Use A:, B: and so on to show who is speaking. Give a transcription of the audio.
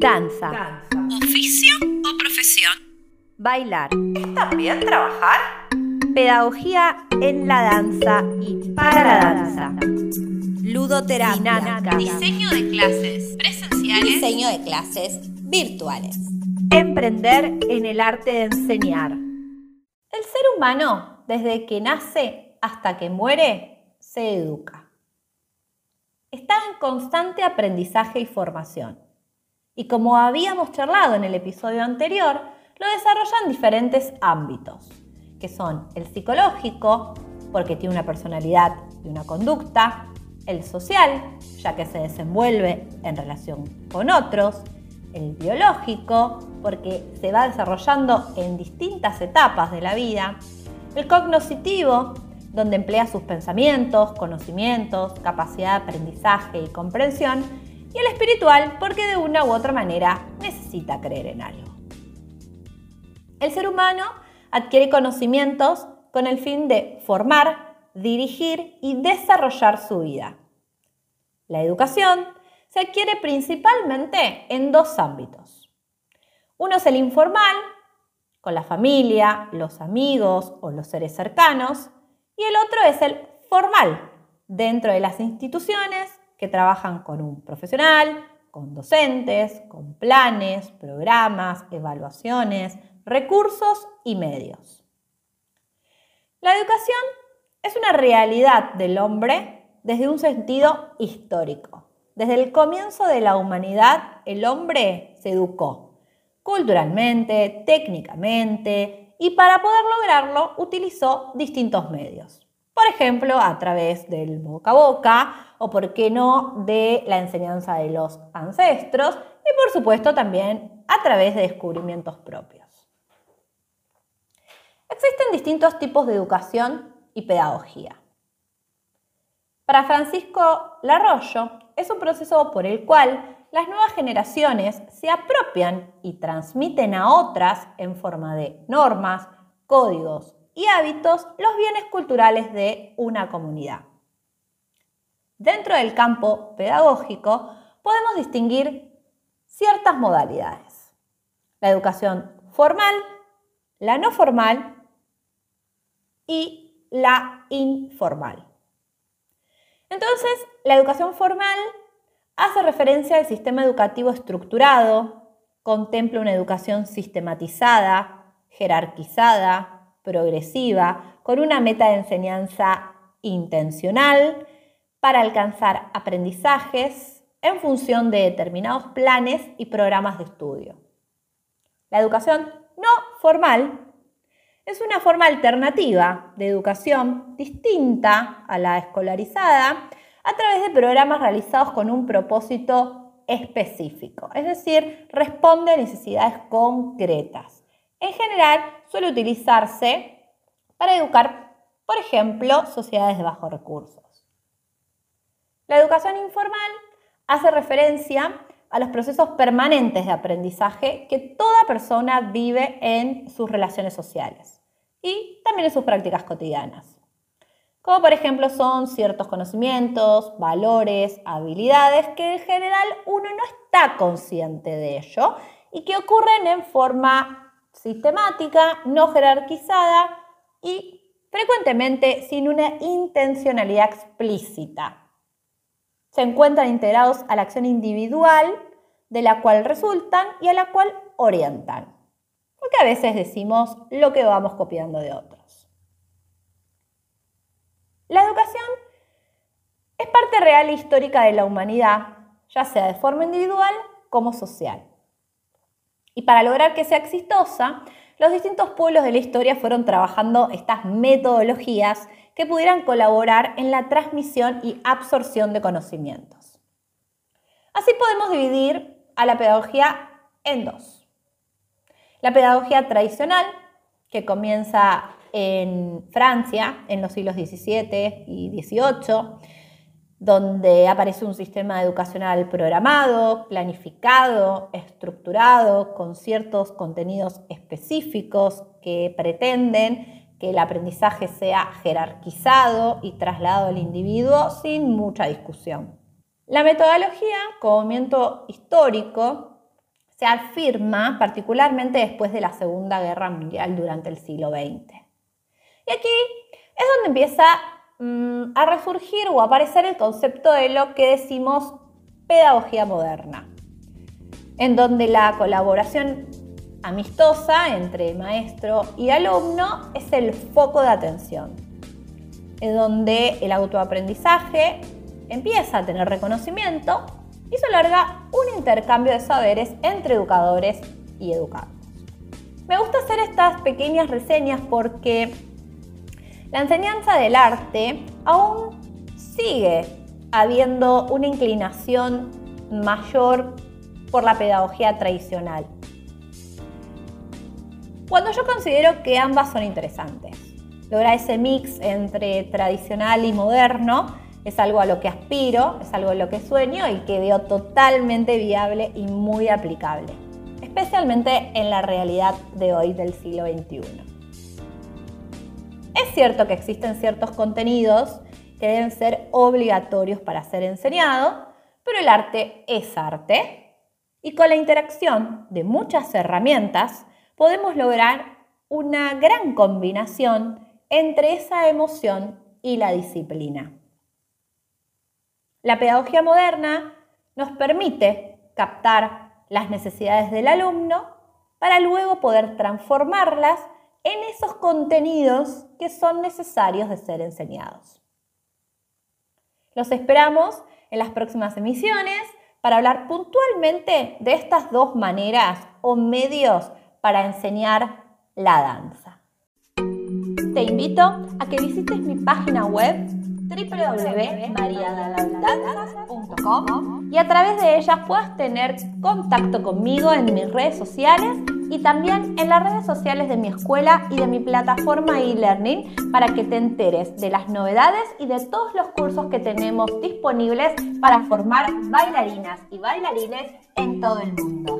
A: Danza.
B: ¿Oficio o profesión?
A: Bailar.
B: ¿Es también trabajar?
A: Pedagogía en la danza y para la danza.
C: Ludoterapia.
A: Dinámica.
B: Diseño de clases presenciales.
C: Diseño de clases virtuales.
A: Emprender en el arte de enseñar. El ser humano, desde que nace hasta que muere, se educa. Está en constante aprendizaje y formación. Y como habíamos charlado en el episodio anterior, lo desarrolla en diferentes ámbitos, que son el psicológico, porque tiene una personalidad y una conducta, el social, ya que se desenvuelve en relación con otros, el biológico, porque se va desarrollando en distintas etapas de la vida, el cognoscitivo, donde emplea sus pensamientos, conocimientos, capacidad de aprendizaje y comprensión, y el espiritual, porque de una u otra manera necesita creer en algo. El ser humano adquiere conocimientos con el fin de formar, dirigir y desarrollar su vida. La educación se adquiere principalmente en dos ámbitos. Uno es el informal, con la familia, los amigos o los seres cercanos, y el otro es el formal, dentro de las instituciones que trabajan con un profesional, con docentes, con planes, programas, evaluaciones, recursos y medios. La educación es una realidad del hombre desde un sentido histórico. Desde el comienzo de la humanidad, el hombre se educó culturalmente, técnicamente, y para poder lograrlo utilizó distintos medios. Por ejemplo, a través del boca a boca o, por qué no, de la enseñanza de los ancestros y, por supuesto, también a través de descubrimientos propios. Existen distintos tipos de educación y pedagogía. Para Francisco Larroyo, es un proceso por el cual las nuevas generaciones se apropian y transmiten a otras en forma de normas, códigos y hábitos los bienes culturales de una comunidad. Dentro del campo pedagógico podemos distinguir ciertas modalidades. La educación formal, la no formal y la informal. Entonces, la educación formal hace referencia al sistema educativo estructurado, contempla una educación sistematizada, jerarquizada, progresiva, con una meta de enseñanza intencional para alcanzar aprendizajes en función de determinados planes y programas de estudio. La educación no formal es una forma alternativa de educación distinta a la escolarizada a través de programas realizados con un propósito específico, es decir, responde a necesidades concretas. En general, suele utilizarse para educar, por ejemplo, sociedades de bajos recursos. La educación informal hace referencia a los procesos permanentes de aprendizaje que toda persona vive en sus relaciones sociales y también en sus prácticas cotidianas. Como por ejemplo son ciertos conocimientos, valores, habilidades que en general uno no está consciente de ello y que ocurren en forma sistemática, no jerarquizada y frecuentemente sin una intencionalidad explícita se encuentran integrados a la acción individual de la cual resultan y a la cual orientan. Porque a veces decimos lo que vamos copiando de otros. La educación es parte real e histórica de la humanidad, ya sea de forma individual como social. Y para lograr que sea exitosa, los distintos pueblos de la historia fueron trabajando estas metodologías que pudieran colaborar en la transmisión y absorción de conocimientos. Así podemos dividir a la pedagogía en dos. La pedagogía tradicional, que comienza en Francia en los siglos XVII y XVIII, donde aparece un sistema educacional programado, planificado, estructurado, con ciertos contenidos específicos que pretenden que el aprendizaje sea jerarquizado y trasladado al individuo sin mucha discusión. La metodología como movimiento histórico se afirma particularmente después de la Segunda Guerra Mundial durante el siglo XX. Y aquí es donde empieza mm, a resurgir o a aparecer el concepto de lo que decimos pedagogía moderna, en donde la colaboración amistosa entre maestro y alumno es el foco de atención, en donde el autoaprendizaje empieza a tener reconocimiento y se larga un intercambio de saberes entre educadores y educados. Me gusta hacer estas pequeñas reseñas porque la enseñanza del arte aún sigue habiendo una inclinación mayor por la pedagogía tradicional. Cuando yo considero que ambas son interesantes. Lograr ese mix entre tradicional y moderno es algo a lo que aspiro, es algo a lo que sueño y que veo totalmente viable y muy aplicable, especialmente en la realidad de hoy del siglo XXI. Es cierto que existen ciertos contenidos que deben ser obligatorios para ser enseñados, pero el arte es arte y con la interacción de muchas herramientas podemos lograr una gran combinación entre esa emoción y la disciplina. La pedagogía moderna nos permite captar las necesidades del alumno para luego poder transformarlas en esos contenidos que son necesarios de ser enseñados. Los esperamos en las próximas emisiones para hablar puntualmente de estas dos maneras o medios para enseñar la danza. Te invito a que visites mi página web www.mariadalandanzas.com y a través de ellas puedas tener contacto conmigo en mis redes sociales y también en las redes sociales de mi escuela y de mi plataforma e-learning para que te enteres de las novedades y de todos los cursos que tenemos disponibles para formar bailarinas y bailarines en todo el mundo.